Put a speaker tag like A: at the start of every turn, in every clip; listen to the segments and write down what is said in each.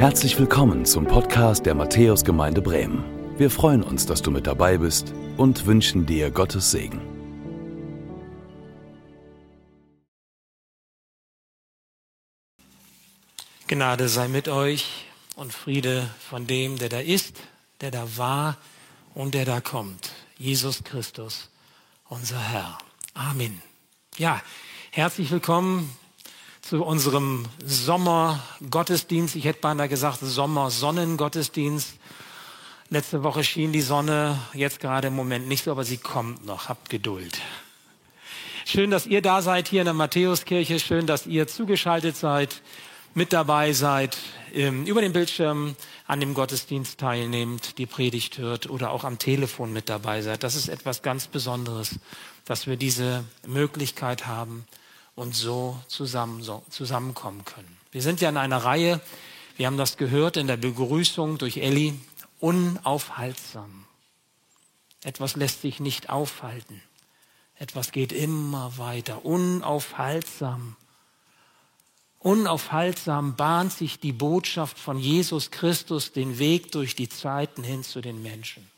A: Herzlich willkommen zum Podcast der Matthäusgemeinde Bremen. Wir freuen uns, dass du mit dabei bist und wünschen dir Gottes Segen.
B: Gnade sei mit euch und Friede von dem, der da ist, der da war und der da kommt. Jesus Christus, unser Herr. Amen. Ja, herzlich willkommen zu unserem Sommergottesdienst. Ich hätte beinahe gesagt Sommersonnengottesdienst. Letzte Woche schien die Sonne, jetzt gerade im Moment nicht so, aber sie kommt noch. Habt Geduld. Schön, dass ihr da seid hier in der Matthäuskirche. Schön, dass ihr zugeschaltet seid, mit dabei seid, über den Bildschirm an dem Gottesdienst teilnehmt, die Predigt hört oder auch am Telefon mit dabei seid. Das ist etwas ganz Besonderes, dass wir diese Möglichkeit haben und so, zusammen, zusammenkommen können. Wir sind ja in einer Reihe, wir haben das gehört in der Begrüßung durch Elli, unaufhaltsam. Etwas lässt sich nicht aufhalten. Etwas geht immer weiter, unaufhaltsam. Unaufhaltsam bahnt sich die Botschaft von Jesus Christus den Weg durch die Zeiten hin zu den Menschen.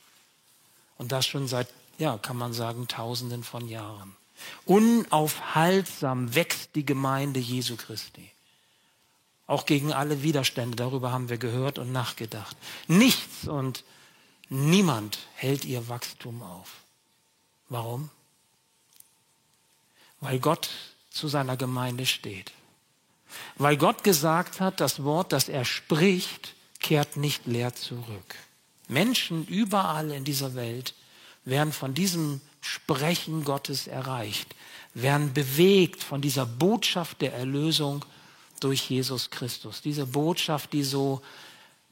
B: Und das schon seit, ja, kann man sagen, Tausenden von Jahren. Unaufhaltsam wächst die Gemeinde Jesu Christi. Auch gegen alle Widerstände, darüber haben wir gehört und nachgedacht. Nichts und niemand hält ihr Wachstum auf. Warum? Weil Gott zu seiner Gemeinde steht. Weil Gott gesagt hat, das Wort, das er spricht, kehrt nicht leer zurück. Menschen überall in dieser Welt werden von diesem Sprechen Gottes erreicht, werden bewegt von dieser Botschaft der Erlösung durch Jesus Christus. Diese Botschaft, die so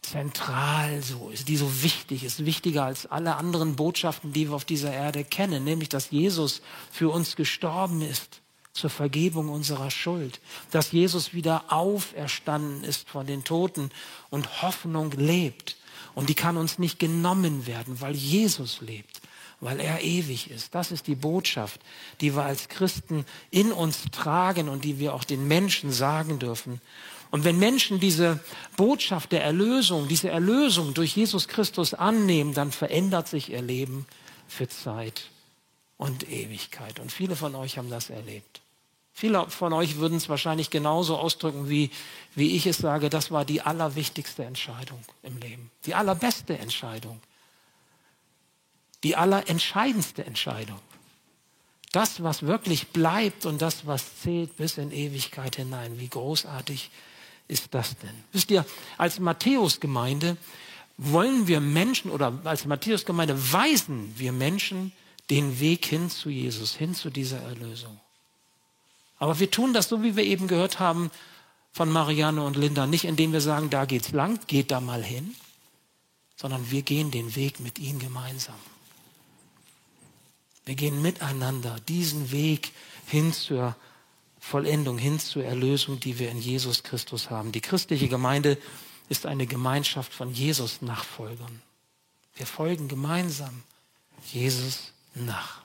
B: zentral so ist, die so wichtig ist, wichtiger als alle anderen Botschaften, die wir auf dieser Erde kennen, nämlich dass Jesus für uns gestorben ist zur Vergebung unserer Schuld, dass Jesus wieder auferstanden ist von den Toten und Hoffnung lebt. Und die kann uns nicht genommen werden, weil Jesus lebt weil er ewig ist. Das ist die Botschaft, die wir als Christen in uns tragen und die wir auch den Menschen sagen dürfen. Und wenn Menschen diese Botschaft der Erlösung, diese Erlösung durch Jesus Christus annehmen, dann verändert sich ihr Leben für Zeit und Ewigkeit. Und viele von euch haben das erlebt. Viele von euch würden es wahrscheinlich genauso ausdrücken, wie, wie ich es sage. Das war die allerwichtigste Entscheidung im Leben. Die allerbeste Entscheidung die allerentscheidendste Entscheidung. Das, was wirklich bleibt und das, was zählt bis in Ewigkeit hinein. Wie großartig ist das denn? Wisst ihr, als Matthäus-Gemeinde wollen wir Menschen oder als Matthäus-Gemeinde weisen wir Menschen den Weg hin zu Jesus, hin zu dieser Erlösung. Aber wir tun das so, wie wir eben gehört haben von Marianne und Linda, nicht indem wir sagen, da geht's lang, geht da mal hin, sondern wir gehen den Weg mit ihnen gemeinsam. Wir gehen miteinander diesen Weg hin zur Vollendung, hin zur Erlösung, die wir in Jesus Christus haben. Die christliche Gemeinde ist eine Gemeinschaft von Jesus-Nachfolgern. Wir folgen gemeinsam Jesus nach.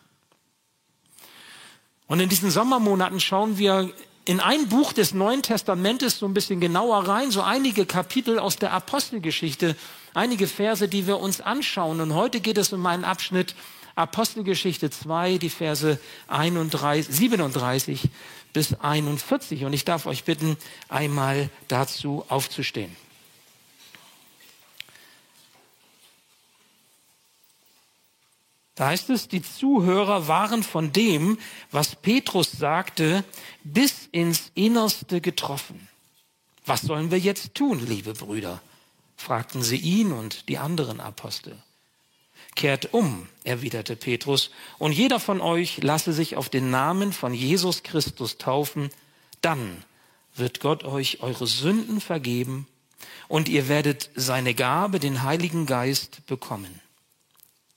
B: Und in diesen Sommermonaten schauen wir in ein Buch des Neuen Testamentes so ein bisschen genauer rein, so einige Kapitel aus der Apostelgeschichte, einige Verse, die wir uns anschauen. Und heute geht es um einen Abschnitt, Apostelgeschichte 2, die Verse 31, 37 bis 41. Und ich darf euch bitten, einmal dazu aufzustehen. Da heißt es, die Zuhörer waren von dem, was Petrus sagte, bis ins Innerste getroffen. Was sollen wir jetzt tun, liebe Brüder? fragten sie ihn und die anderen Apostel. Kehrt um, erwiderte Petrus, und jeder von euch lasse sich auf den Namen von Jesus Christus taufen, dann wird Gott euch eure Sünden vergeben und ihr werdet seine Gabe, den Heiligen Geist, bekommen.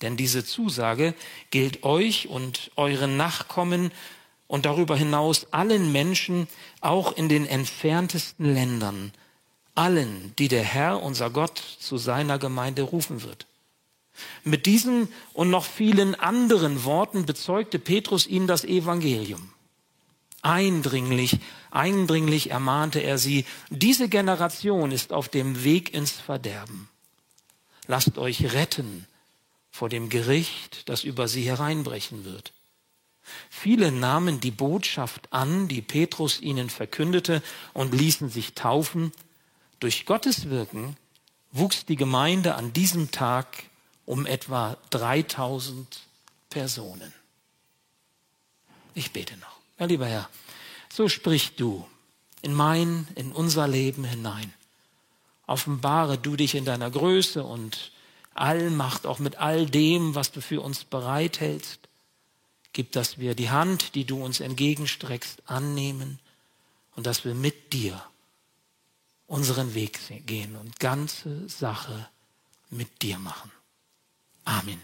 B: Denn diese Zusage gilt euch und euren Nachkommen und darüber hinaus allen Menschen, auch in den entferntesten Ländern, allen, die der Herr, unser Gott, zu seiner Gemeinde rufen wird. Mit diesen und noch vielen anderen Worten bezeugte Petrus ihnen das Evangelium. Eindringlich, eindringlich ermahnte er sie, diese Generation ist auf dem Weg ins Verderben. Lasst euch retten vor dem Gericht, das über sie hereinbrechen wird. Viele nahmen die Botschaft an, die Petrus ihnen verkündete, und ließen sich taufen. Durch Gottes Wirken wuchs die Gemeinde an diesem Tag um etwa 3000 Personen. Ich bete noch. Ja, lieber Herr, so sprich du in mein, in unser Leben hinein. Offenbare du dich in deiner Größe und Allmacht, auch mit all dem, was du für uns bereithältst. Gib, dass wir die Hand, die du uns entgegenstreckst, annehmen und dass wir mit dir unseren Weg gehen und ganze Sache mit dir machen. Amen.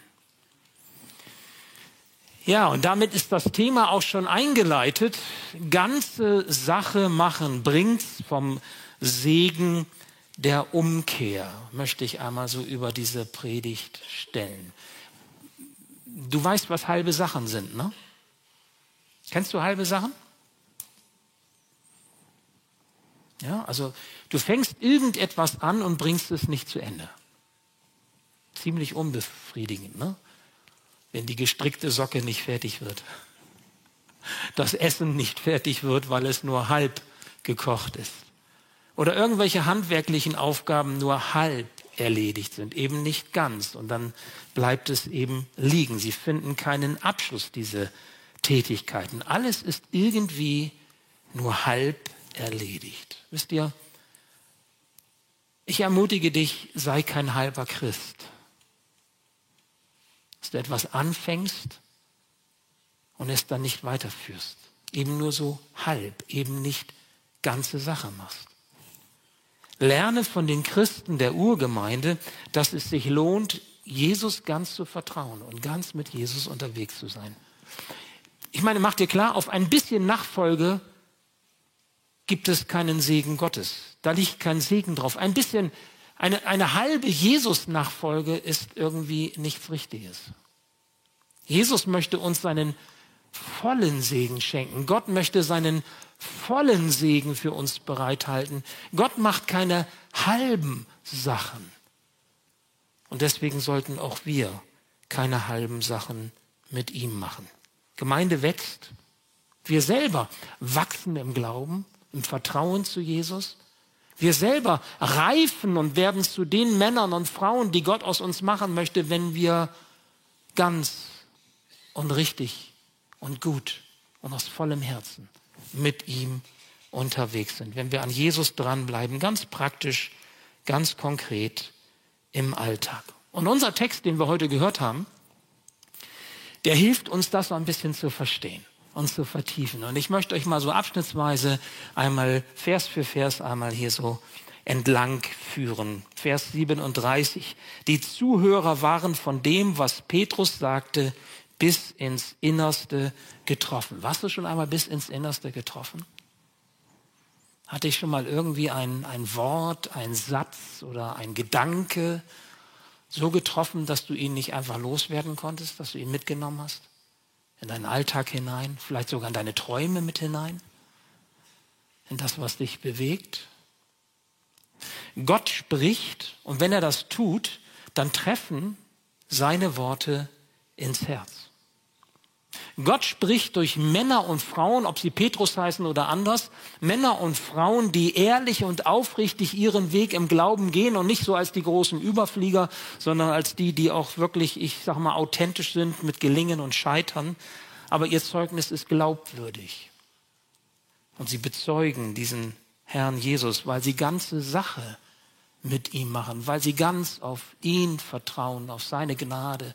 B: Ja, und damit ist das Thema auch schon eingeleitet. Ganze Sache machen bringt's vom Segen der Umkehr, möchte ich einmal so über diese Predigt stellen. Du weißt, was halbe Sachen sind, ne? Kennst du halbe Sachen? Ja, also du fängst irgendetwas an und bringst es nicht zu Ende. Ziemlich unbefriedigend, ne? Wenn die gestrickte Socke nicht fertig wird. Das Essen nicht fertig wird, weil es nur halb gekocht ist. Oder irgendwelche handwerklichen Aufgaben nur halb erledigt sind, eben nicht ganz. Und dann bleibt es eben liegen. Sie finden keinen Abschluss, diese Tätigkeiten. Alles ist irgendwie nur halb erledigt. Wisst ihr, ich ermutige dich, sei kein halber Christ. Du etwas anfängst und es dann nicht weiterführst. Eben nur so halb, eben nicht ganze Sache machst. Lerne von den Christen der Urgemeinde, dass es sich lohnt, Jesus ganz zu vertrauen und ganz mit Jesus unterwegs zu sein. Ich meine, mach dir klar, auf ein bisschen Nachfolge gibt es keinen Segen Gottes. Da liegt kein Segen drauf. Ein bisschen, eine, eine halbe Jesus-Nachfolge ist irgendwie nichts Richtiges. Jesus möchte uns seinen vollen Segen schenken. Gott möchte seinen vollen Segen für uns bereithalten. Gott macht keine halben Sachen. Und deswegen sollten auch wir keine halben Sachen mit ihm machen. Gemeinde wächst. Wir selber wachsen im Glauben, im Vertrauen zu Jesus. Wir selber reifen und werden zu den Männern und Frauen, die Gott aus uns machen möchte, wenn wir ganz und richtig und gut und aus vollem Herzen mit ihm unterwegs sind. Wenn wir an Jesus dranbleiben, ganz praktisch, ganz konkret im Alltag. Und unser Text, den wir heute gehört haben, der hilft uns, das so ein bisschen zu verstehen und zu vertiefen. Und ich möchte euch mal so abschnittsweise einmal Vers für Vers einmal hier so entlang führen. Vers 37. Die Zuhörer waren von dem, was Petrus sagte, bis ins Innerste getroffen. Warst du schon einmal bis ins Innerste getroffen? Hatte ich schon mal irgendwie ein, ein Wort, ein Satz oder ein Gedanke so getroffen, dass du ihn nicht einfach loswerden konntest, dass du ihn mitgenommen hast? In deinen Alltag hinein, vielleicht sogar in deine Träume mit hinein? In das, was dich bewegt? Gott spricht und wenn er das tut, dann treffen seine Worte ins Herz. Gott spricht durch Männer und Frauen, ob sie Petrus heißen oder anders, Männer und Frauen, die ehrlich und aufrichtig ihren Weg im Glauben gehen und nicht so als die großen Überflieger, sondern als die, die auch wirklich, ich sag mal, authentisch sind mit Gelingen und Scheitern. Aber ihr Zeugnis ist glaubwürdig. Und sie bezeugen diesen Herrn Jesus, weil sie ganze Sache mit ihm machen, weil sie ganz auf ihn vertrauen, auf seine Gnade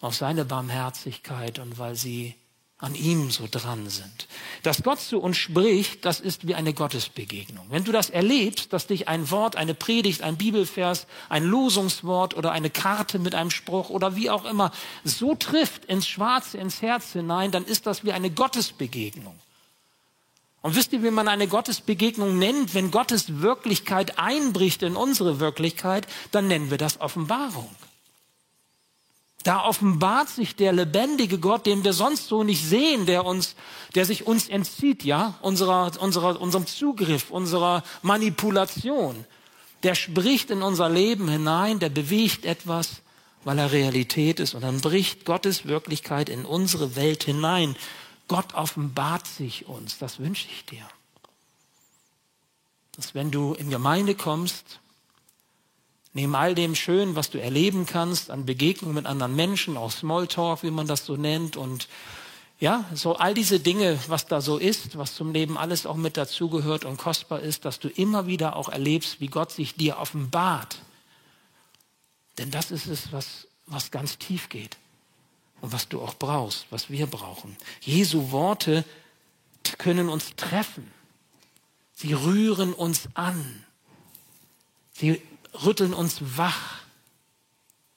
B: auf seine Barmherzigkeit und weil sie an ihm so dran sind. Dass Gott zu uns spricht, das ist wie eine Gottesbegegnung. Wenn du das erlebst, dass dich ein Wort, eine Predigt, ein Bibelvers, ein Losungswort oder eine Karte mit einem Spruch oder wie auch immer so trifft ins Schwarze, ins Herz hinein, dann ist das wie eine Gottesbegegnung. Und wisst ihr, wie man eine Gottesbegegnung nennt? Wenn Gottes Wirklichkeit einbricht in unsere Wirklichkeit, dann nennen wir das Offenbarung. Da offenbart sich der lebendige Gott, den wir sonst so nicht sehen, der uns, der sich uns entzieht, ja, unserer, unserer, unserem Zugriff, unserer Manipulation. Der spricht in unser Leben hinein, der bewegt etwas, weil er Realität ist und dann bricht Gottes Wirklichkeit in unsere Welt hinein. Gott offenbart sich uns, das wünsche ich dir. Dass wenn du in Gemeinde kommst, Neben all dem Schönen, was du erleben kannst, an Begegnungen mit anderen Menschen, auch Smalltalk, wie man das so nennt, und ja, so all diese Dinge, was da so ist, was zum Leben alles auch mit dazugehört und kostbar ist, dass du immer wieder auch erlebst, wie Gott sich dir offenbart. Denn das ist es, was, was ganz tief geht und was du auch brauchst, was wir brauchen. Jesu Worte können uns treffen. Sie rühren uns an. Sie rütteln uns wach.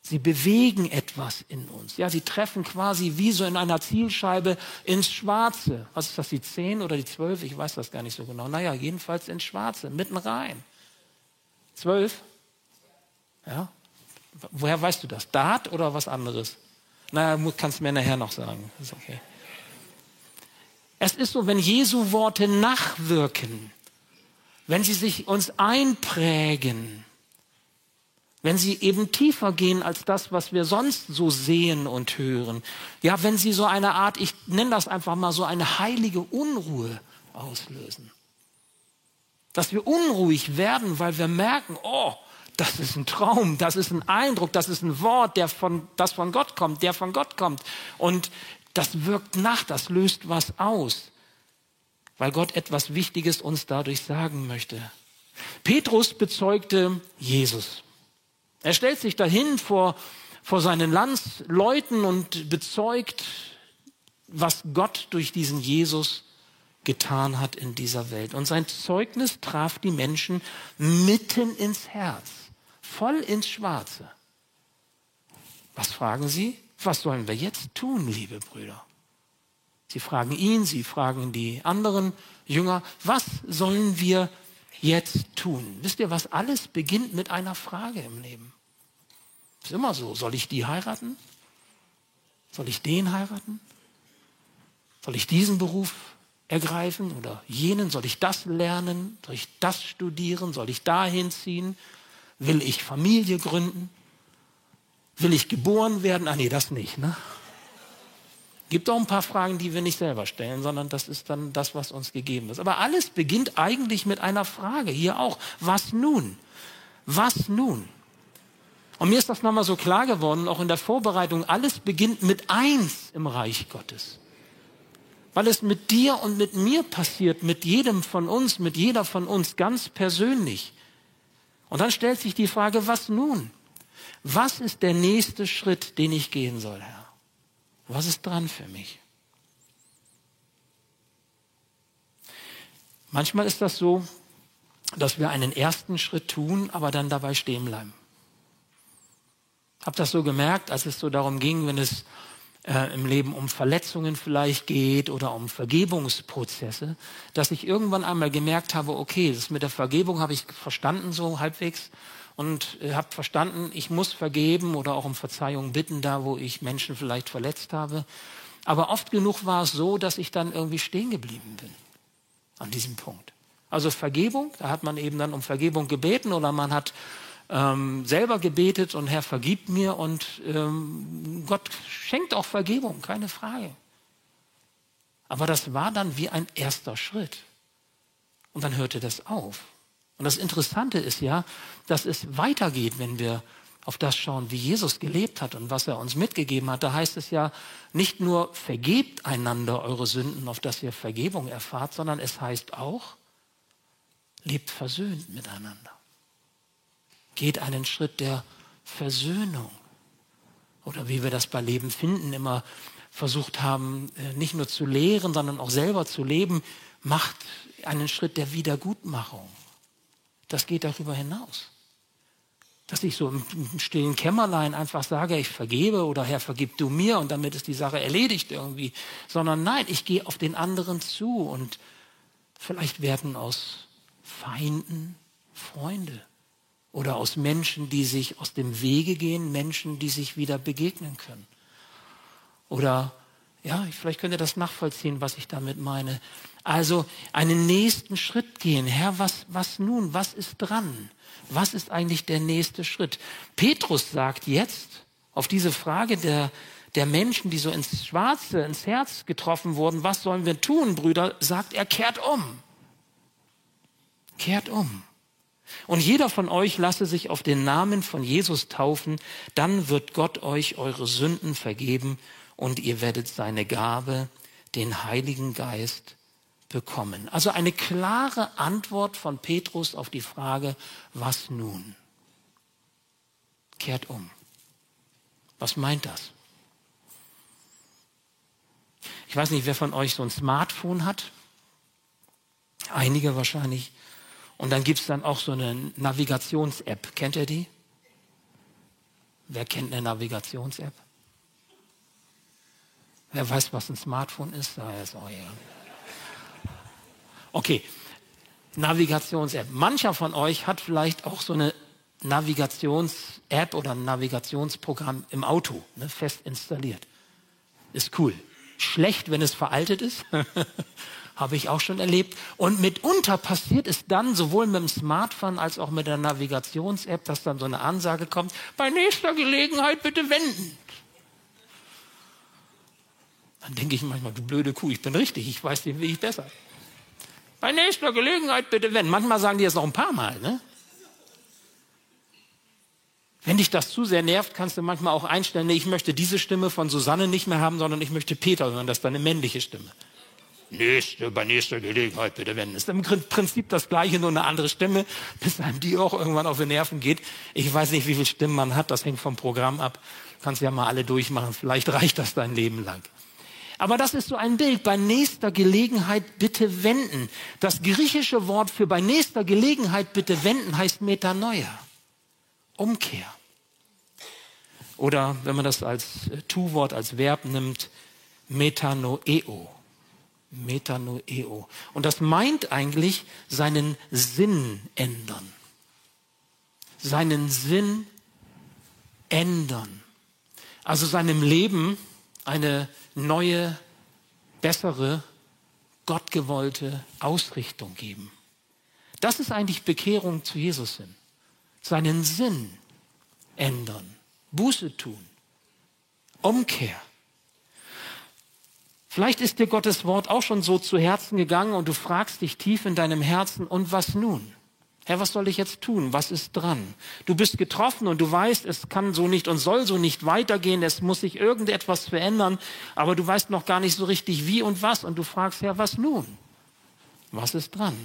B: Sie bewegen etwas in uns. Ja, sie treffen quasi wie so in einer Zielscheibe ins Schwarze. Was ist das, die 10 oder die 12? Ich weiß das gar nicht so genau. Naja, jedenfalls ins Schwarze, mitten rein. 12? Ja? Woher weißt du das? Dart oder was anderes? Naja, kannst du mir nachher noch sagen. Ist okay. Es ist so, wenn Jesu Worte nachwirken, wenn sie sich uns einprägen, wenn sie eben tiefer gehen als das, was wir sonst so sehen und hören. Ja, wenn sie so eine Art, ich nenne das einfach mal so eine heilige Unruhe auslösen. Dass wir unruhig werden, weil wir merken, oh, das ist ein Traum, das ist ein Eindruck, das ist ein Wort, der von, das von Gott kommt, der von Gott kommt. Und das wirkt nach, das löst was aus, weil Gott etwas Wichtiges uns dadurch sagen möchte. Petrus bezeugte Jesus. Er stellt sich dahin vor, vor seinen Landsleuten und bezeugt, was Gott durch diesen Jesus getan hat in dieser Welt. Und sein Zeugnis traf die Menschen mitten ins Herz, voll ins Schwarze. Was fragen sie? Was sollen wir jetzt tun, liebe Brüder? Sie fragen ihn, sie fragen die anderen Jünger, was sollen wir jetzt tun? Wisst ihr, was alles beginnt mit einer Frage im Leben? Ist immer so. Soll ich die heiraten? Soll ich den heiraten? Soll ich diesen Beruf ergreifen oder jenen? Soll ich das lernen? Soll ich das studieren? Soll ich dahin ziehen? Will ich Familie gründen? Will ich geboren werden? Ah nee, das nicht. Ne? Gibt auch ein paar Fragen, die wir nicht selber stellen, sondern das ist dann das, was uns gegeben ist. Aber alles beginnt eigentlich mit einer Frage. Hier auch. Was nun? Was nun? Und mir ist das nochmal so klar geworden, auch in der Vorbereitung, alles beginnt mit eins im Reich Gottes. Weil es mit dir und mit mir passiert, mit jedem von uns, mit jeder von uns ganz persönlich. Und dann stellt sich die Frage, was nun? Was ist der nächste Schritt, den ich gehen soll, Herr? Was ist dran für mich? Manchmal ist das so, dass wir einen ersten Schritt tun, aber dann dabei stehen bleiben. Habe das so gemerkt, als es so darum ging, wenn es äh, im Leben um Verletzungen vielleicht geht oder um Vergebungsprozesse, dass ich irgendwann einmal gemerkt habe, okay, das mit der Vergebung habe ich verstanden so halbwegs und äh, habe verstanden, ich muss vergeben oder auch um Verzeihung bitten, da wo ich Menschen vielleicht verletzt habe. Aber oft genug war es so, dass ich dann irgendwie stehen geblieben bin an diesem Punkt. Also Vergebung, da hat man eben dann um Vergebung gebeten oder man hat ähm, selber gebetet und Herr, vergib mir und ähm, Gott schenkt auch Vergebung, keine Frage. Aber das war dann wie ein erster Schritt. Und dann hörte das auf. Und das Interessante ist ja, dass es weitergeht, wenn wir auf das schauen, wie Jesus gelebt hat und was er uns mitgegeben hat. Da heißt es ja nicht nur, vergebt einander eure Sünden, auf dass ihr Vergebung erfahrt, sondern es heißt auch, lebt versöhnt miteinander geht einen Schritt der Versöhnung. Oder wie wir das bei Leben finden, immer versucht haben, äh, nicht nur zu lehren, sondern auch selber zu leben, macht einen Schritt der Wiedergutmachung. Das geht darüber hinaus. Dass ich so im stillen Kämmerlein einfach sage, ich vergebe oder Herr, vergib du mir und damit ist die Sache erledigt irgendwie. Sondern nein, ich gehe auf den anderen zu und vielleicht werden aus Feinden Freunde oder aus Menschen, die sich aus dem Wege gehen, Menschen, die sich wieder begegnen können. Oder ja, vielleicht könnt ihr das nachvollziehen, was ich damit meine. Also einen nächsten Schritt gehen. Herr, was, was nun? Was ist dran? Was ist eigentlich der nächste Schritt? Petrus sagt jetzt auf diese Frage der, der Menschen, die so ins Schwarze, ins Herz getroffen wurden, was sollen wir tun, Brüder, sagt er, kehrt um. Kehrt um. Und jeder von euch lasse sich auf den Namen von Jesus taufen, dann wird Gott euch eure Sünden vergeben und ihr werdet seine Gabe, den Heiligen Geist, bekommen. Also eine klare Antwort von Petrus auf die Frage, was nun? Kehrt um. Was meint das? Ich weiß nicht, wer von euch so ein Smartphone hat. Einige wahrscheinlich. Und dann gibt es dann auch so eine Navigations-App. Kennt ihr die? Wer kennt eine Navigations-App? Wer weiß, was ein Smartphone ist? Da ist auch ja. Okay, Navigations-App. Mancher von euch hat vielleicht auch so eine Navigations-App oder ein Navigationsprogramm im Auto ne, fest installiert. Ist cool. Schlecht, wenn es veraltet ist. Habe ich auch schon erlebt. Und mitunter passiert es dann sowohl mit dem Smartphone als auch mit der Navigations-App, dass dann so eine Ansage kommt, bei nächster Gelegenheit bitte wenden. Dann denke ich manchmal, du blöde Kuh, ich bin richtig, ich weiß den Weg besser. Bei nächster Gelegenheit bitte wenden. Manchmal sagen die das noch ein paar Mal. Ne? Wenn dich das zu sehr nervt, kannst du manchmal auch einstellen, nee, ich möchte diese Stimme von Susanne nicht mehr haben, sondern ich möchte Peter hören, das ist eine männliche Stimme. Nächste, bei nächster Gelegenheit bitte wenden. Ist im Prinzip das Gleiche, nur eine andere Stimme, bis einem die auch irgendwann auf die Nerven geht. Ich weiß nicht, wie viele Stimmen man hat, das hängt vom Programm ab. Kannst ja mal alle durchmachen, vielleicht reicht das dein Leben lang. Aber das ist so ein Bild. Bei nächster Gelegenheit bitte wenden. Das griechische Wort für bei nächster Gelegenheit bitte wenden heißt Metanoia. Umkehr. Oder wenn man das als äh, Tu-Wort, als Verb nimmt, Metanoeo. Metanoeo. Und das meint eigentlich seinen Sinn ändern. Seinen Sinn ändern. Also seinem Leben eine neue, bessere, gottgewollte Ausrichtung geben. Das ist eigentlich Bekehrung zu Jesus hin. Seinen Sinn ändern, Buße tun, Umkehr. Vielleicht ist dir Gottes Wort auch schon so zu Herzen gegangen und du fragst dich tief in deinem Herzen, und was nun? Herr, was soll ich jetzt tun? Was ist dran? Du bist getroffen und du weißt, es kann so nicht und soll so nicht weitergehen. Es muss sich irgendetwas verändern, aber du weißt noch gar nicht so richtig wie und was. Und du fragst, Herr, was nun? Was ist dran?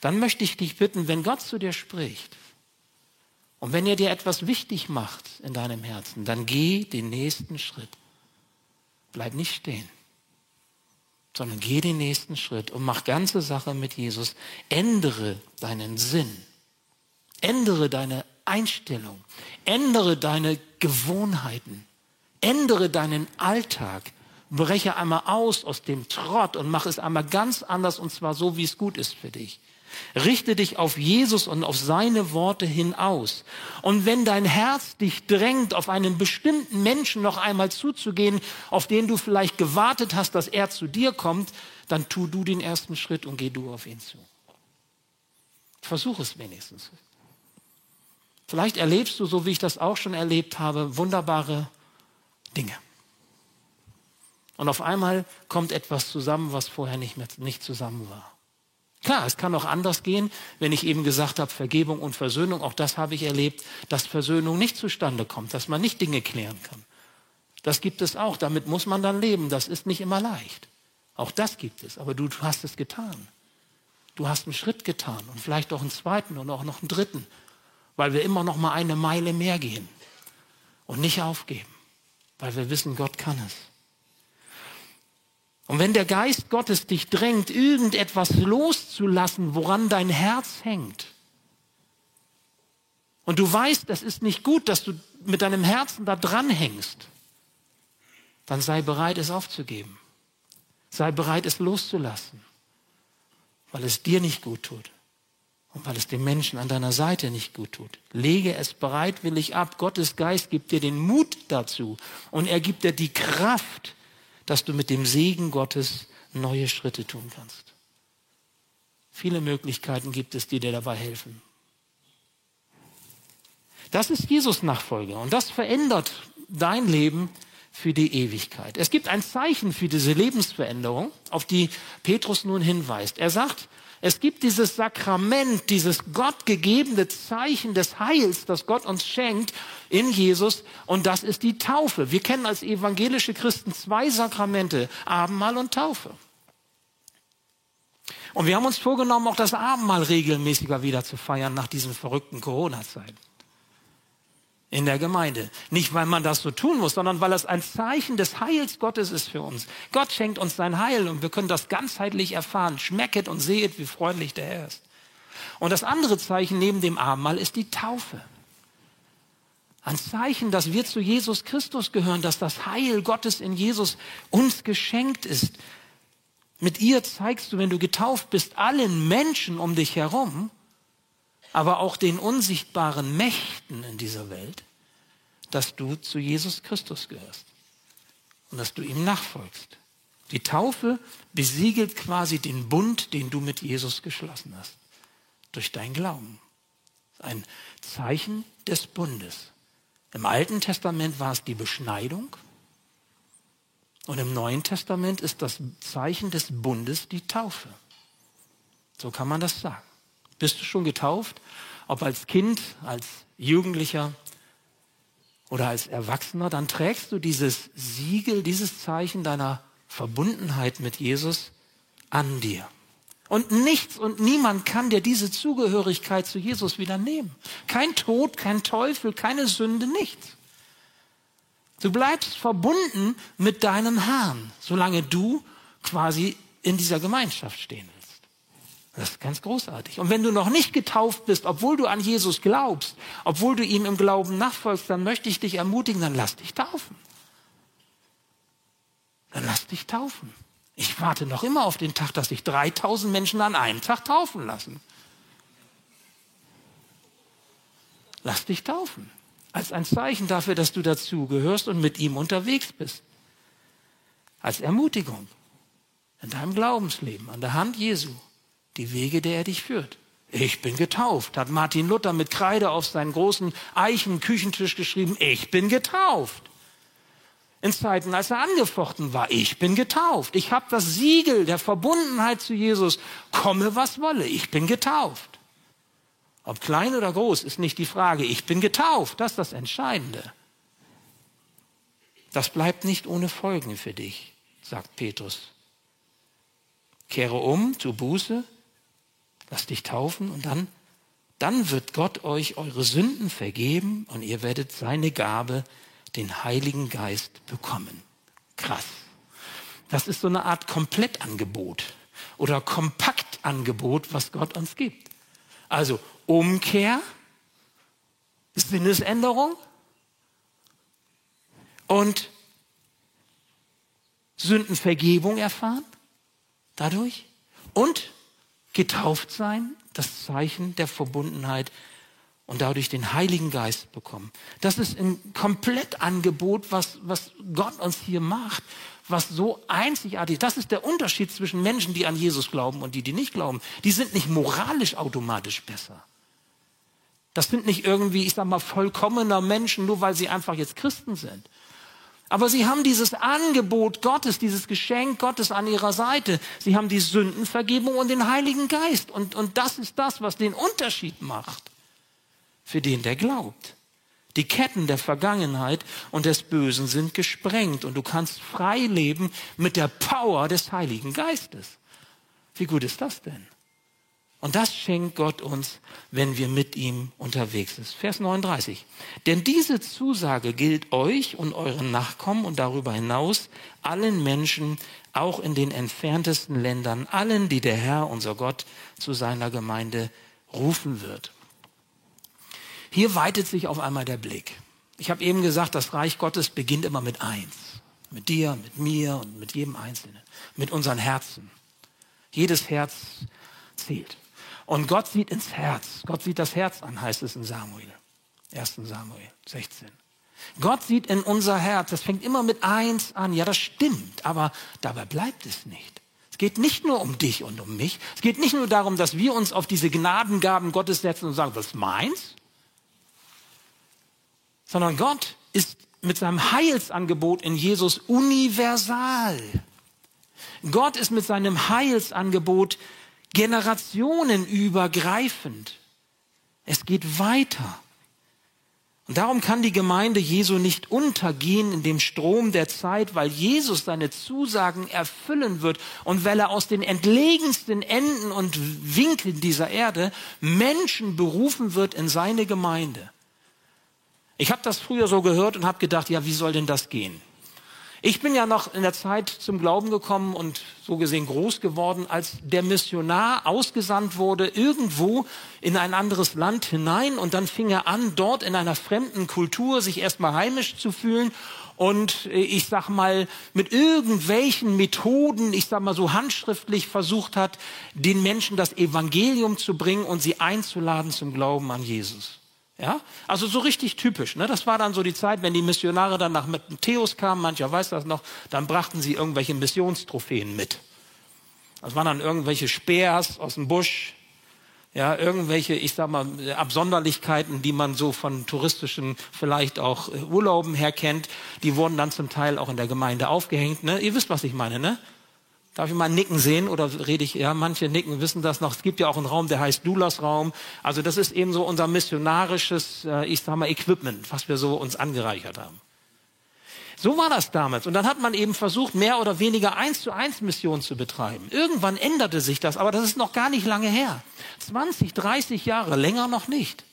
B: Dann möchte ich dich bitten, wenn Gott zu dir spricht und wenn er dir etwas wichtig macht in deinem Herzen, dann geh den nächsten Schritt. Bleib nicht stehen sondern geh den nächsten Schritt und mach ganze Sache mit Jesus. Ändere deinen Sinn. Ändere deine Einstellung. Ändere deine Gewohnheiten. Ändere deinen Alltag. Breche einmal aus aus dem Trott und mach es einmal ganz anders und zwar so, wie es gut ist für dich. Richte dich auf Jesus und auf seine Worte hin aus. Und wenn dein Herz dich drängt, auf einen bestimmten Menschen noch einmal zuzugehen, auf den du vielleicht gewartet hast, dass er zu dir kommt, dann tu du den ersten Schritt und geh du auf ihn zu. Versuch es wenigstens. Vielleicht erlebst du, so wie ich das auch schon erlebt habe, wunderbare Dinge. Und auf einmal kommt etwas zusammen, was vorher nicht, mehr, nicht zusammen war. Klar, es kann auch anders gehen, wenn ich eben gesagt habe, Vergebung und Versöhnung, auch das habe ich erlebt, dass Versöhnung nicht zustande kommt, dass man nicht Dinge klären kann. Das gibt es auch, damit muss man dann leben, das ist nicht immer leicht. Auch das gibt es, aber du, hast es getan. Du hast einen Schritt getan und vielleicht auch einen zweiten und auch noch einen dritten, weil wir immer noch mal eine Meile mehr gehen und nicht aufgeben, weil wir wissen, Gott kann es. Und wenn der Geist Gottes dich drängt, irgendetwas loszulassen, woran dein Herz hängt, und du weißt, das ist nicht gut, dass du mit deinem Herzen da dran hängst, dann sei bereit, es aufzugeben. Sei bereit, es loszulassen, weil es dir nicht gut tut und weil es dem Menschen an deiner Seite nicht gut tut. Lege es bereitwillig ab. Gottes Geist gibt dir den Mut dazu und er gibt dir die Kraft, dass du mit dem Segen Gottes neue Schritte tun kannst. Viele Möglichkeiten gibt es, die dir dabei helfen. Das ist Jesus Nachfolger und das verändert dein Leben für die Ewigkeit. Es gibt ein Zeichen für diese Lebensveränderung, auf die Petrus nun hinweist. Er sagt, es gibt dieses Sakrament, dieses gottgegebene Zeichen des Heils, das Gott uns schenkt in Jesus, und das ist die Taufe. Wir kennen als evangelische Christen zwei Sakramente, Abendmahl und Taufe. Und wir haben uns vorgenommen, auch das Abendmahl regelmäßiger wieder zu feiern nach diesen verrückten Corona-Zeiten in der Gemeinde. Nicht, weil man das so tun muss, sondern weil es ein Zeichen des Heils Gottes ist für uns. Gott schenkt uns sein Heil und wir können das ganzheitlich erfahren. Schmecket und sehet, wie freundlich der Herr ist. Und das andere Zeichen neben dem Abendmahl ist die Taufe. Ein Zeichen, dass wir zu Jesus Christus gehören, dass das Heil Gottes in Jesus uns geschenkt ist. Mit ihr zeigst du, wenn du getauft bist, allen Menschen um dich herum, aber auch den unsichtbaren Mächten in dieser Welt, dass du zu Jesus Christus gehörst und dass du ihm nachfolgst. Die Taufe besiegelt quasi den Bund, den du mit Jesus geschlossen hast, durch dein Glauben. Ein Zeichen des Bundes. Im Alten Testament war es die Beschneidung und im Neuen Testament ist das Zeichen des Bundes die Taufe. So kann man das sagen. Bist du schon getauft? Ob als Kind, als Jugendlicher oder als Erwachsener, dann trägst du dieses Siegel, dieses Zeichen deiner Verbundenheit mit Jesus an dir. Und nichts und niemand kann dir diese Zugehörigkeit zu Jesus wieder nehmen. Kein Tod, kein Teufel, keine Sünde, nichts. Du bleibst verbunden mit deinem Herrn, solange du quasi in dieser Gemeinschaft stehen das ist ganz großartig. Und wenn du noch nicht getauft bist, obwohl du an Jesus glaubst, obwohl du ihm im Glauben nachfolgst, dann möchte ich dich ermutigen, dann lass dich taufen. Dann lass dich taufen. Ich warte noch immer auf den Tag, dass sich 3000 Menschen an einem Tag taufen lassen. Lass dich taufen. Als ein Zeichen dafür, dass du dazugehörst und mit ihm unterwegs bist. Als Ermutigung in deinem Glaubensleben, an der Hand Jesu die Wege, der er dich führt. Ich bin getauft, hat Martin Luther mit Kreide auf seinen großen Eichenküchentisch geschrieben. Ich bin getauft. In Zeiten, als er angefochten war, ich bin getauft. Ich habe das Siegel der Verbundenheit zu Jesus. Komme, was wolle, ich bin getauft. Ob klein oder groß, ist nicht die Frage. Ich bin getauft, das ist das Entscheidende. Das bleibt nicht ohne Folgen für dich, sagt Petrus. Kehre um zu Buße, Lass dich taufen und dann, dann wird Gott euch eure Sünden vergeben und ihr werdet seine Gabe, den Heiligen Geist, bekommen. Krass. Das ist so eine Art Komplettangebot oder Kompaktangebot, was Gott uns gibt. Also Umkehr, Sinnesänderung und Sündenvergebung erfahren dadurch und getauft sein, das Zeichen der Verbundenheit und dadurch den Heiligen Geist bekommen. Das ist ein Komplettangebot, was, was Gott uns hier macht, was so einzigartig. Das ist der Unterschied zwischen Menschen, die an Jesus glauben und die, die nicht glauben. Die sind nicht moralisch automatisch besser. Das sind nicht irgendwie, ich sag mal, vollkommener Menschen, nur weil sie einfach jetzt Christen sind. Aber sie haben dieses Angebot Gottes, dieses Geschenk Gottes an ihrer Seite. Sie haben die Sündenvergebung und den Heiligen Geist. Und, und das ist das, was den Unterschied macht für den, der glaubt. Die Ketten der Vergangenheit und des Bösen sind gesprengt und du kannst frei leben mit der Power des Heiligen Geistes. Wie gut ist das denn? Und das schenkt Gott uns, wenn wir mit ihm unterwegs sind. Vers 39. Denn diese Zusage gilt euch und euren Nachkommen und darüber hinaus allen Menschen, auch in den entferntesten Ländern, allen, die der Herr, unser Gott, zu seiner Gemeinde rufen wird. Hier weitet sich auf einmal der Blick. Ich habe eben gesagt, das Reich Gottes beginnt immer mit eins. Mit dir, mit mir und mit jedem Einzelnen. Mit unseren Herzen. Jedes Herz zählt. Und Gott sieht ins Herz. Gott sieht das Herz an, heißt es in Samuel. 1. Samuel 16. Gott sieht in unser Herz. Das fängt immer mit eins an. Ja, das stimmt. Aber dabei bleibt es nicht. Es geht nicht nur um dich und um mich. Es geht nicht nur darum, dass wir uns auf diese Gnadengaben Gottes setzen und sagen, das ist meins. Sondern Gott ist mit seinem Heilsangebot in Jesus universal. Gott ist mit seinem Heilsangebot generationenübergreifend. Es geht weiter. Und darum kann die Gemeinde Jesu nicht untergehen in dem Strom der Zeit, weil Jesus seine Zusagen erfüllen wird und weil er aus den entlegensten Enden und Winkeln dieser Erde Menschen berufen wird in seine Gemeinde. Ich habe das früher so gehört und habe gedacht, ja, wie soll denn das gehen? Ich bin ja noch in der Zeit zum Glauben gekommen und so gesehen groß geworden, als der Missionar ausgesandt wurde irgendwo in ein anderes Land hinein und dann fing er an, dort in einer fremden Kultur sich erstmal heimisch zu fühlen und äh, ich sag mal mit irgendwelchen Methoden, ich sag mal so handschriftlich versucht hat, den Menschen das Evangelium zu bringen und sie einzuladen zum Glauben an Jesus. Ja, also so richtig typisch. Ne? Das war dann so die Zeit, wenn die Missionare dann nach Matthäus kamen, mancher weiß das noch, dann brachten sie irgendwelche Missionstrophäen mit. Das waren dann irgendwelche Speers aus dem Busch, ja, irgendwelche, ich sag mal, Absonderlichkeiten, die man so von touristischen, vielleicht auch äh, Urlauben her kennt, die wurden dann zum Teil auch in der Gemeinde aufgehängt. Ne? Ihr wisst, was ich meine, ne? Darf ich mal Nicken sehen oder rede ich, ja, manche Nicken wissen das noch. Es gibt ja auch einen Raum, der heißt Dulas Raum. Also das ist eben so unser missionarisches, äh, ich sag mal, Equipment, was wir so uns angereichert haben. So war das damals. Und dann hat man eben versucht, mehr oder weniger eins zu eins Mission zu betreiben. Irgendwann änderte sich das, aber das ist noch gar nicht lange her. 20, 30 Jahre, länger noch nicht.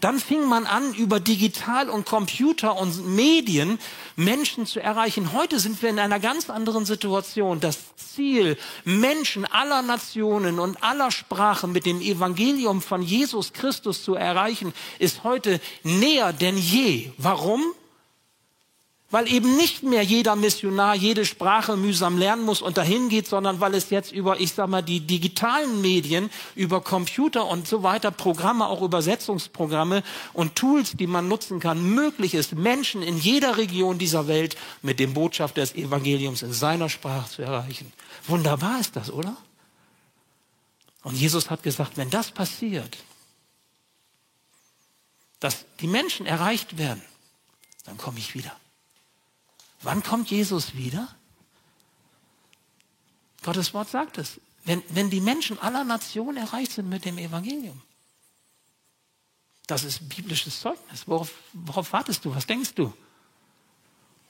B: Dann fing man an, über Digital und Computer und Medien Menschen zu erreichen. Heute sind wir in einer ganz anderen Situation. Das Ziel, Menschen aller Nationen und aller Sprachen mit dem Evangelium von Jesus Christus zu erreichen, ist heute näher denn je. Warum? Weil eben nicht mehr jeder Missionar jede Sprache mühsam lernen muss und dahin geht, sondern weil es jetzt über, ich sag mal, die digitalen Medien, über Computer und so weiter, Programme, auch Übersetzungsprogramme und Tools, die man nutzen kann, möglich ist, Menschen in jeder Region dieser Welt mit dem Botschaft des Evangeliums in seiner Sprache zu erreichen. Wunderbar ist das, oder? Und Jesus hat gesagt, wenn das passiert, dass die Menschen erreicht werden, dann komme ich wieder. Wann kommt Jesus wieder? Gottes Wort sagt es. Wenn, wenn die Menschen aller Nationen erreicht sind mit dem Evangelium. Das ist biblisches Zeugnis. Worauf, worauf wartest du? Was denkst du?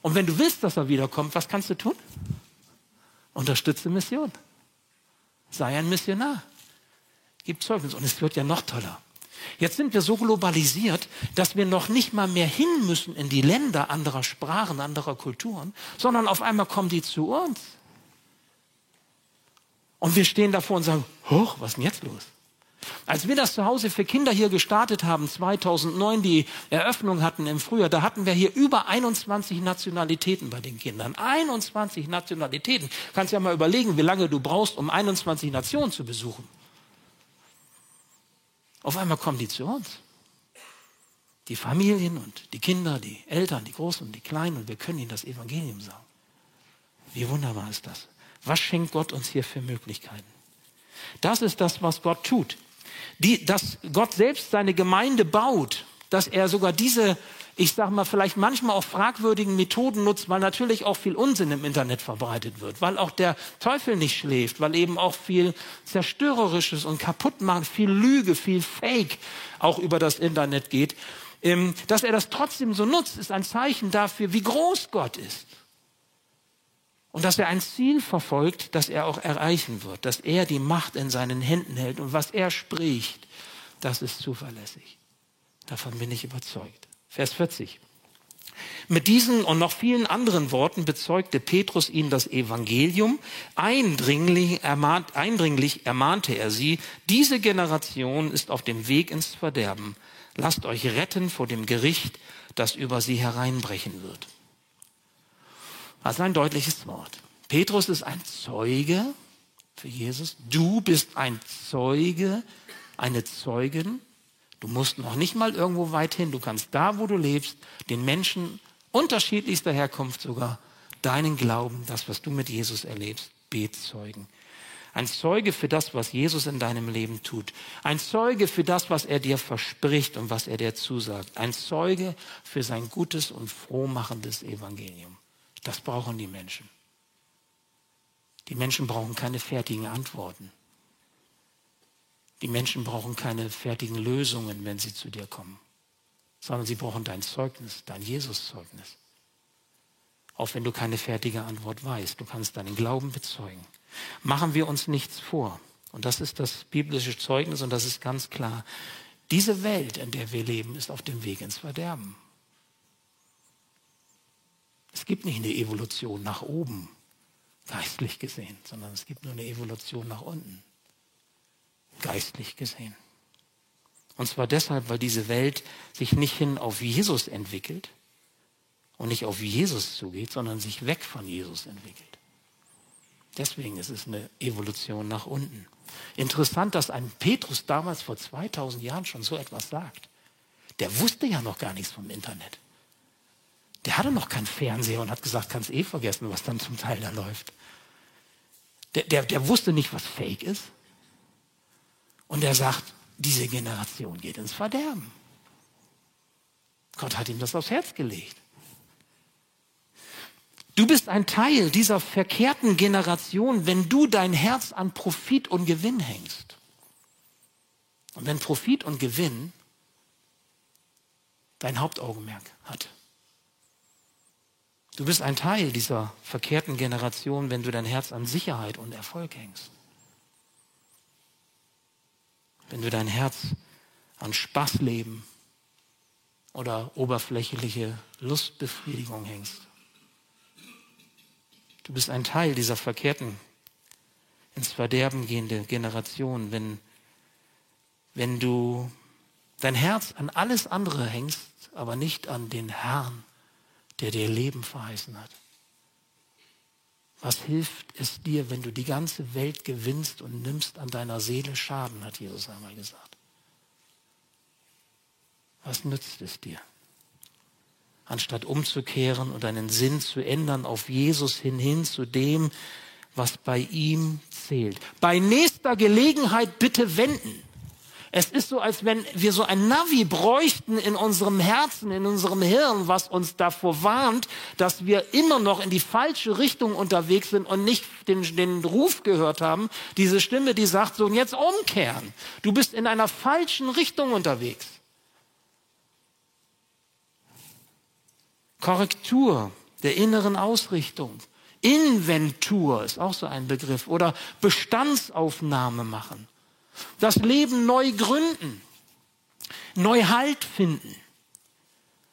B: Und wenn du willst, dass er wiederkommt, was kannst du tun? Unterstütze Mission. Sei ein Missionar. Gib Zeugnis. Und es wird ja noch toller. Jetzt sind wir so globalisiert, dass wir noch nicht mal mehr hin müssen in die Länder anderer Sprachen, anderer Kulturen, sondern auf einmal kommen die zu uns. Und wir stehen davor und sagen, hoch, was ist denn jetzt los? Als wir das zu Hause für Kinder hier gestartet haben, 2009 die Eröffnung hatten im Frühjahr, da hatten wir hier über 21 Nationalitäten bei den Kindern. 21 Nationalitäten. Kannst ja mal überlegen, wie lange du brauchst, um 21 Nationen zu besuchen. Auf einmal kommen die zu uns. Die Familien und die Kinder, die Eltern, die Großen und die Kleinen und wir können ihnen das Evangelium sagen. Wie wunderbar ist das? Was schenkt Gott uns hier für Möglichkeiten? Das ist das, was Gott tut. Die, dass Gott selbst seine Gemeinde baut, dass er sogar diese ich sage mal, vielleicht manchmal auch fragwürdigen Methoden nutzt, weil natürlich auch viel Unsinn im Internet verbreitet wird, weil auch der Teufel nicht schläft, weil eben auch viel Zerstörerisches und Kaputtmachen, viel Lüge, viel Fake auch über das Internet geht. Ähm, dass er das trotzdem so nutzt, ist ein Zeichen dafür, wie groß Gott ist. Und dass er ein Ziel verfolgt, das er auch erreichen wird, dass er die Macht in seinen Händen hält und was er spricht, das ist zuverlässig. Davon bin ich überzeugt. Vers 40. Mit diesen und noch vielen anderen Worten bezeugte Petrus ihnen das Evangelium. Eindringlich, ermahnt, eindringlich ermahnte er sie, diese Generation ist auf dem Weg ins Verderben. Lasst euch retten vor dem Gericht, das über sie hereinbrechen wird. Ist ein deutliches Wort. Petrus ist ein Zeuge für Jesus. Du bist ein Zeuge, eine Zeugin. Du musst noch nicht mal irgendwo weit hin. Du kannst da, wo du lebst, den Menschen unterschiedlichster Herkunft sogar deinen Glauben, das, was du mit Jesus erlebst, bezeugen. Ein Zeuge für das, was Jesus in deinem Leben tut. Ein Zeuge für das, was er dir verspricht und was er dir zusagt. Ein Zeuge für sein gutes und frohmachendes Evangelium. Das brauchen die Menschen. Die Menschen brauchen keine fertigen Antworten. Die Menschen brauchen keine fertigen Lösungen, wenn sie zu dir kommen, sondern sie brauchen dein Zeugnis, dein Jesus-Zeugnis. Auch wenn du keine fertige Antwort weißt, du kannst deinen Glauben bezeugen. Machen wir uns nichts vor. Und das ist das biblische Zeugnis und das ist ganz klar. Diese Welt, in der wir leben, ist auf dem Weg ins Verderben. Es gibt nicht eine Evolution nach oben, geistlich gesehen, sondern es gibt nur eine Evolution nach unten, geistlich gesehen. Und zwar deshalb, weil diese Welt sich nicht hin auf Jesus entwickelt und nicht auf Jesus zugeht, sondern sich weg von Jesus entwickelt. Deswegen ist es eine Evolution nach unten. Interessant, dass ein Petrus damals vor 2000 Jahren schon so etwas sagt. Der wusste ja noch gar nichts vom Internet. Der hatte noch keinen Fernseher und hat gesagt, kannst eh vergessen, was dann zum Teil da läuft. Der, der, der wusste nicht, was Fake ist. Und er sagt, diese Generation geht ins Verderben. Gott hat ihm das aufs Herz gelegt. Du bist ein Teil dieser verkehrten Generation, wenn du dein Herz an Profit und Gewinn hängst. Und wenn Profit und Gewinn dein Hauptaugenmerk hat. Du bist ein Teil dieser verkehrten Generation, wenn du dein Herz an Sicherheit und Erfolg hängst. Wenn du dein Herz an Spaßleben oder oberflächliche Lustbefriedigung hängst. Du bist ein Teil dieser verkehrten, ins Verderben gehende Generation, wenn, wenn du dein Herz an alles andere hängst, aber nicht an den Herrn, der dir Leben verheißen hat. Was hilft es dir, wenn du die ganze Welt gewinnst und nimmst an deiner Seele Schaden, hat Jesus einmal gesagt. Was nützt es dir? anstatt umzukehren und einen Sinn zu ändern auf Jesus hin, hin zu dem, was bei ihm zählt. Bei nächster Gelegenheit bitte wenden. Es ist so, als wenn wir so ein Navi bräuchten in unserem Herzen, in unserem Hirn, was uns davor warnt, dass wir immer noch in die falsche Richtung unterwegs sind und nicht den, den Ruf gehört haben. Diese Stimme, die sagt so, jetzt umkehren. Du bist in einer falschen Richtung unterwegs. Korrektur der inneren Ausrichtung. Inventur ist auch so ein Begriff. Oder Bestandsaufnahme machen. Das Leben neu gründen. Neu Halt finden.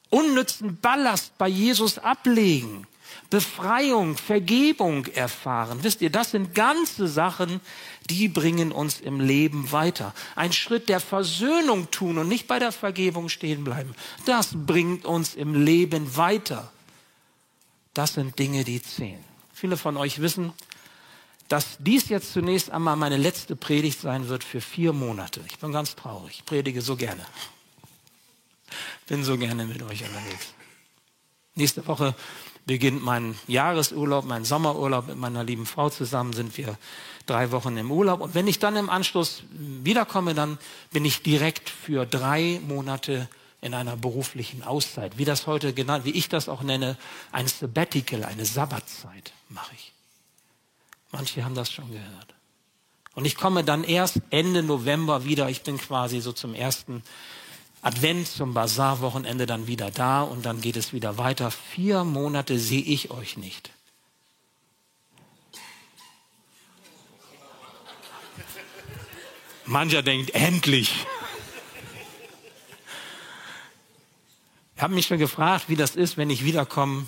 B: Unnützen Ballast bei Jesus ablegen. Befreiung, Vergebung erfahren. Wisst ihr, das sind ganze Sachen, die bringen uns im Leben weiter. Ein Schritt der Versöhnung tun und nicht bei der Vergebung stehen bleiben. Das bringt uns im Leben weiter. Das sind Dinge, die zählen. Viele von euch wissen, dass dies jetzt zunächst einmal meine letzte Predigt sein wird für vier Monate. Ich bin ganz traurig. Ich predige so gerne. Bin so gerne mit euch unterwegs. Nächste Woche beginnt mein Jahresurlaub, mein Sommerurlaub mit meiner lieben Frau zusammen, sind wir drei Wochen im Urlaub. Und wenn ich dann im Anschluss wiederkomme, dann bin ich direkt für drei Monate in einer beruflichen Auszeit. Wie das heute genannt, wie ich das auch nenne, ein Sabbatical, eine Sabbatzeit mache ich. Manche haben das schon gehört. Und ich komme dann erst Ende November wieder. Ich bin quasi so zum ersten Advent zum Bazarwochenende dann wieder da und dann geht es wieder weiter. Vier Monate sehe ich euch nicht. Mancher denkt, endlich. Ich habe mich schon gefragt, wie das ist, wenn ich wiederkomme,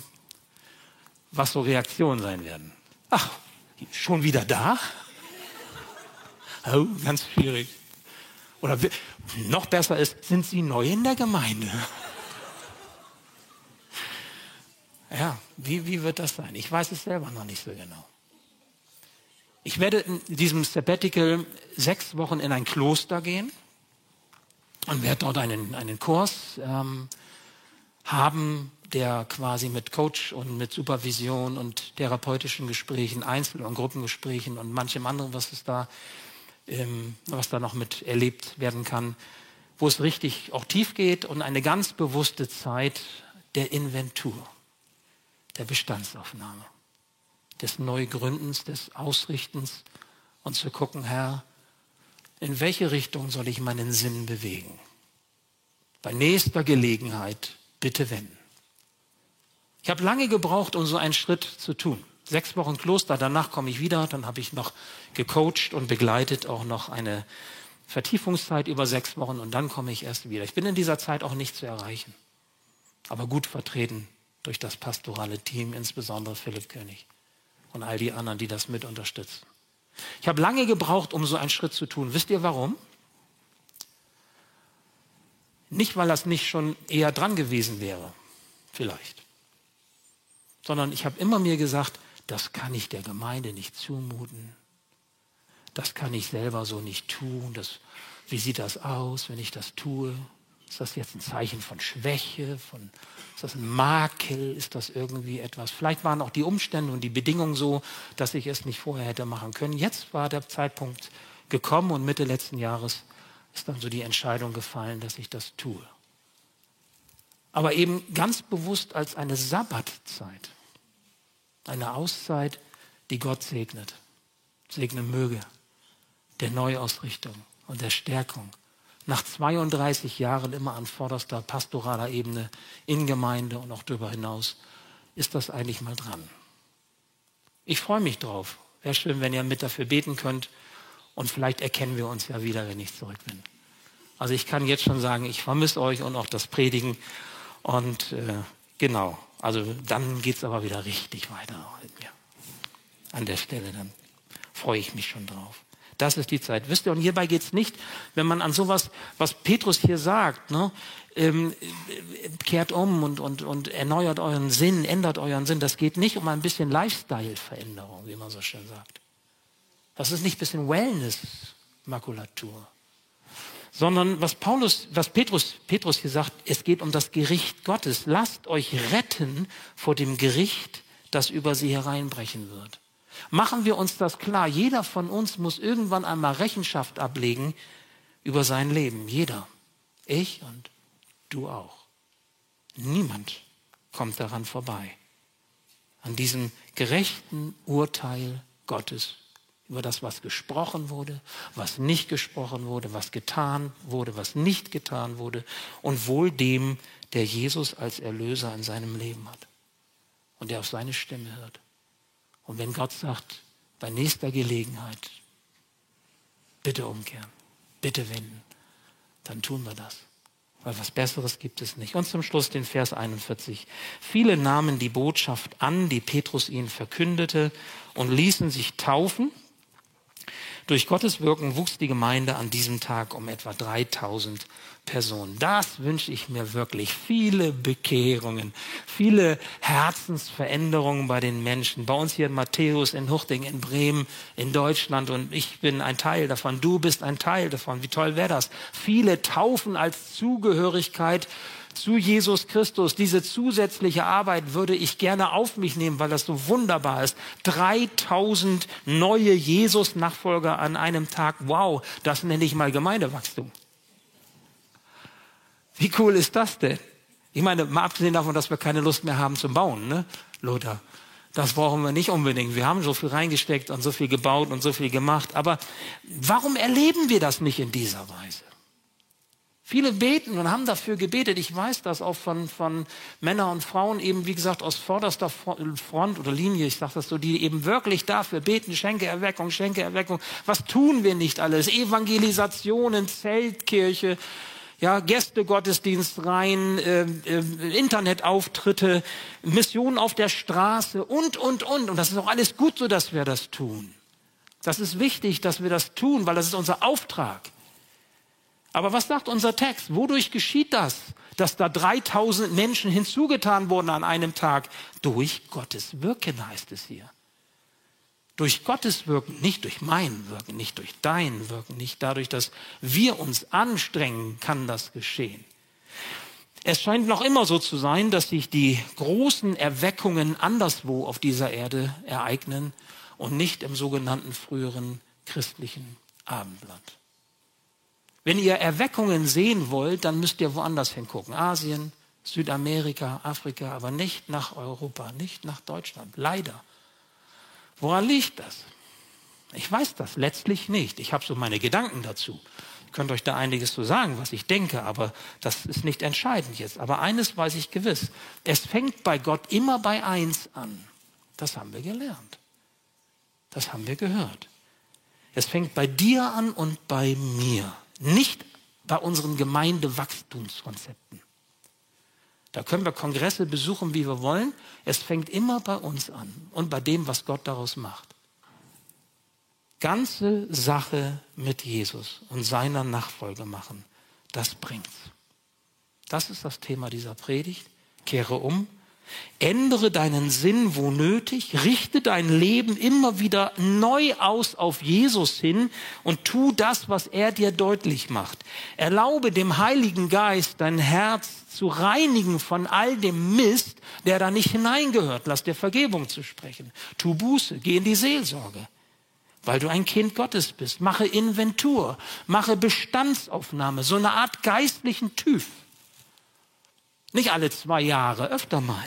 B: was so Reaktionen sein werden. Ach, schon wieder da? Oh, ganz schwierig. Oder noch besser ist, sind Sie neu in der Gemeinde? Ja, wie, wie wird das sein? Ich weiß es selber noch nicht so genau. Ich werde in diesem Sabbatical sechs Wochen in ein Kloster gehen und werde dort einen, einen Kurs ähm, haben, der quasi mit Coach und mit Supervision und therapeutischen Gesprächen, Einzel- und Gruppengesprächen und manchem anderen, was es da, ähm, was da noch mit erlebt werden kann, wo es richtig auch tief geht und eine ganz bewusste Zeit der Inventur, der Bestandsaufnahme, des Neugründens, des Ausrichtens und zu gucken, Herr, in welche Richtung soll ich meinen Sinn bewegen? Bei nächster Gelegenheit bitte wenden. Ich habe lange gebraucht, um so einen Schritt zu tun. Sechs Wochen Kloster, danach komme ich wieder, dann habe ich noch gecoacht und begleitet auch noch eine Vertiefungszeit über sechs Wochen und dann komme ich erst wieder. Ich bin in dieser Zeit auch nicht zu erreichen, aber gut vertreten durch das pastorale Team, insbesondere Philipp König und all die anderen, die das mit unterstützen. Ich habe lange gebraucht, um so einen Schritt zu tun. Wisst ihr warum? Nicht, weil das nicht schon eher dran gewesen wäre, vielleicht, sondern ich habe immer mir gesagt, das kann ich der Gemeinde nicht zumuten. Das kann ich selber so nicht tun. Das, wie sieht das aus, wenn ich das tue? Ist das jetzt ein Zeichen von Schwäche? Von, ist das ein Makel? Ist das irgendwie etwas? Vielleicht waren auch die Umstände und die Bedingungen so, dass ich es nicht vorher hätte machen können. Jetzt war der Zeitpunkt gekommen und Mitte letzten Jahres ist dann so die Entscheidung gefallen, dass ich das tue. Aber eben ganz bewusst als eine Sabbatzeit. Eine Auszeit, die Gott segnet, segnen möge, der Neuausrichtung und der Stärkung. Nach 32 Jahren immer an vorderster pastoraler Ebene in Gemeinde und auch darüber hinaus ist das eigentlich mal dran. Ich freue mich drauf. Wäre schön, wenn ihr mit dafür beten könnt. Und vielleicht erkennen wir uns ja wieder, wenn ich zurück bin. Also ich kann jetzt schon sagen, ich vermisse euch und auch das Predigen. Und äh, genau, also dann geht es aber wieder richtig weiter mit mir. An der Stelle, dann freue ich mich schon drauf. Das ist die Zeit. Wisst ihr, und hierbei geht es nicht, wenn man an sowas, was Petrus hier sagt, ne, ähm, kehrt um und, und, und erneuert euren Sinn, ändert euren Sinn. Das geht nicht um ein bisschen Lifestyle-Veränderung, wie man so schön sagt. Das ist nicht ein bisschen Wellness-Makulatur. Sondern was Paulus, was Petrus, Petrus hier sagt, es geht um das Gericht Gottes. Lasst euch retten vor dem Gericht, das über sie hereinbrechen wird. Machen wir uns das klar. Jeder von uns muss irgendwann einmal Rechenschaft ablegen über sein Leben. Jeder. Ich und du auch. Niemand kommt daran vorbei. An diesem gerechten Urteil Gottes über das, was gesprochen wurde, was nicht gesprochen wurde, was getan wurde, was nicht getan wurde und wohl dem, der Jesus als Erlöser in seinem Leben hat und der auf seine Stimme hört. Und wenn Gott sagt, bei nächster Gelegenheit, bitte umkehren, bitte wenden, dann tun wir das. Weil was Besseres gibt es nicht. Und zum Schluss den Vers 41. Viele nahmen die Botschaft an, die Petrus ihnen verkündete, und ließen sich taufen. Durch Gottes Wirken wuchs die Gemeinde an diesem Tag um etwa 3000 Personen. Das wünsche ich mir wirklich. Viele Bekehrungen, viele Herzensveränderungen bei den Menschen. Bei uns hier in Matthäus, in Huchting, in Bremen, in Deutschland und ich bin ein Teil davon. Du bist ein Teil davon. Wie toll wäre das? Viele taufen als Zugehörigkeit zu Jesus Christus. Diese zusätzliche Arbeit würde ich gerne auf mich nehmen, weil das so wunderbar ist. 3000 neue Jesus-Nachfolger an einem Tag. Wow, das nenne ich mal Gemeindewachstum. Wie cool ist das denn? Ich meine, mal abgesehen davon, dass wir keine Lust mehr haben zum Bauen, ne, Lothar? Das brauchen wir nicht unbedingt. Wir haben so viel reingesteckt und so viel gebaut und so viel gemacht. Aber warum erleben wir das nicht in dieser Weise? Viele beten und haben dafür gebetet. Ich weiß das auch von, von Männern und Frauen eben, wie gesagt, aus vorderster Front oder Linie, ich sage das so, die eben wirklich dafür beten, Schenke Erweckung, Schenke Erweckung. Was tun wir nicht alles? Evangelisationen, Zeltkirche, ja, Gästegottesdienst rein, äh, äh, Internetauftritte, Missionen auf der Straße und, und, und. Und das ist auch alles gut so, dass wir das tun. Das ist wichtig, dass wir das tun, weil das ist unser Auftrag. Aber was sagt unser Text? Wodurch geschieht das, dass da 3000 Menschen hinzugetan wurden an einem Tag? Durch Gottes Wirken heißt es hier. Durch Gottes Wirken, nicht durch mein Wirken, nicht durch dein Wirken, nicht dadurch, dass wir uns anstrengen, kann das geschehen. Es scheint noch immer so zu sein, dass sich die großen Erweckungen anderswo auf dieser Erde ereignen und nicht im sogenannten früheren christlichen Abendland. Wenn ihr Erweckungen sehen wollt, dann müsst ihr woanders hingucken. Asien, Südamerika, Afrika, aber nicht nach Europa, nicht nach Deutschland. Leider. Woran liegt das? Ich weiß das letztlich nicht. Ich habe so meine Gedanken dazu. Ich könnte euch da einiges zu sagen, was ich denke, aber das ist nicht entscheidend jetzt. Aber eines weiß ich gewiss. Es fängt bei Gott immer bei eins an. Das haben wir gelernt. Das haben wir gehört. Es fängt bei dir an und bei mir, nicht bei unseren Gemeindewachstumskonzepten. Da können wir Kongresse besuchen, wie wir wollen. Es fängt immer bei uns an und bei dem, was Gott daraus macht. Ganze Sache mit Jesus und seiner Nachfolge machen, das bringt's. Das ist das Thema dieser Predigt. Kehre um Ändere deinen Sinn, wo nötig, richte dein Leben immer wieder neu aus auf Jesus hin und tu das, was er dir deutlich macht. Erlaube dem Heiligen Geist dein Herz zu reinigen von all dem Mist, der da nicht hineingehört. Lass dir Vergebung zu sprechen. Tu Buße, geh in die Seelsorge, weil du ein Kind Gottes bist. Mache Inventur, mache Bestandsaufnahme, so eine Art geistlichen TÜV. Nicht alle zwei Jahre, öfter mal.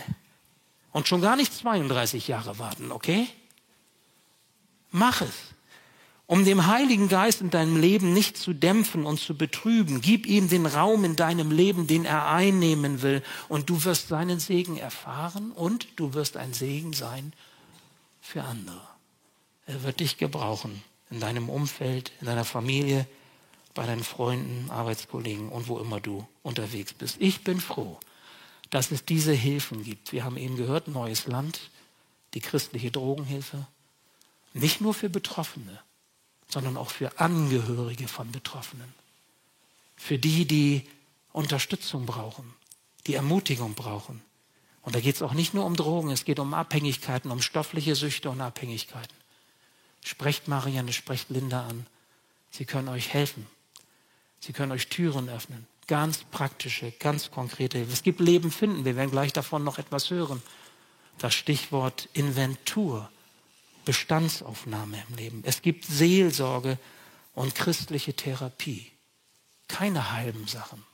B: Und schon gar nicht 32 Jahre warten, okay? Mach es. Um dem Heiligen Geist in deinem Leben nicht zu dämpfen und zu betrüben, gib ihm den Raum in deinem Leben, den er einnehmen will, und du wirst seinen Segen erfahren und du wirst ein Segen sein für andere. Er wird dich gebrauchen in deinem Umfeld, in deiner Familie, bei deinen Freunden, Arbeitskollegen und wo immer du unterwegs bist. Ich bin froh, dass es diese Hilfen gibt. Wir haben eben gehört, neues Land, die christliche Drogenhilfe. Nicht nur für Betroffene, sondern auch für Angehörige von Betroffenen. Für die, die Unterstützung brauchen, die Ermutigung brauchen. Und da geht es auch nicht nur um Drogen, es geht um Abhängigkeiten, um stoffliche Süchte und Abhängigkeiten. Sprecht Marianne, sprecht Linda an. Sie können euch helfen. Sie können euch Türen öffnen. Ganz praktische, ganz konkrete Hilfe. Es gibt Leben finden. Wir werden gleich davon noch etwas hören. Das Stichwort Inventur, Bestandsaufnahme im Leben. Es gibt Seelsorge und christliche Therapie. Keine halben Sachen.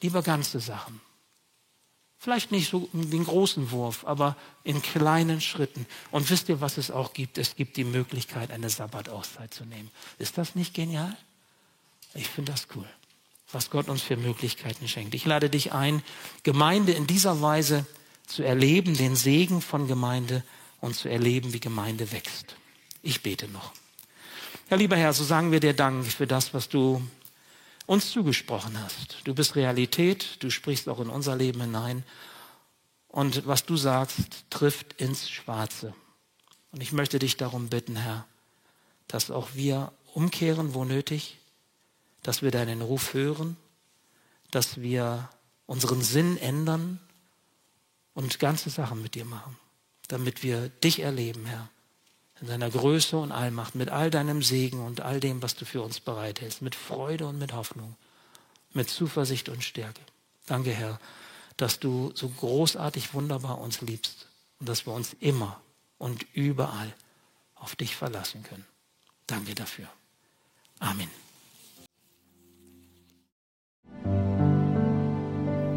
B: Lieber ganze Sachen. Vielleicht nicht so einen großen Wurf, aber in kleinen Schritten. Und wisst ihr, was es auch gibt? Es gibt die Möglichkeit, eine Sabbatauszeit zu nehmen. Ist das nicht genial? Ich finde das cool was Gott uns für Möglichkeiten schenkt. Ich lade dich ein, Gemeinde in dieser Weise zu erleben, den Segen von Gemeinde und zu erleben, wie Gemeinde wächst. Ich bete noch. Ja, lieber Herr, so sagen wir dir Dank für das, was du uns zugesprochen hast. Du bist Realität, du sprichst auch in unser Leben hinein. Und was du sagst, trifft ins Schwarze. Und ich möchte dich darum bitten, Herr, dass auch wir umkehren, wo nötig, dass wir deinen Ruf hören, dass wir unseren Sinn ändern und ganze Sachen mit dir machen, damit wir dich erleben, Herr, in deiner Größe und Allmacht, mit all deinem Segen und all dem, was du für uns bereithältst, mit Freude und mit Hoffnung, mit Zuversicht und Stärke. Danke, Herr, dass du so großartig wunderbar uns liebst und dass wir uns immer und überall auf dich verlassen können. Danke dafür. Amen.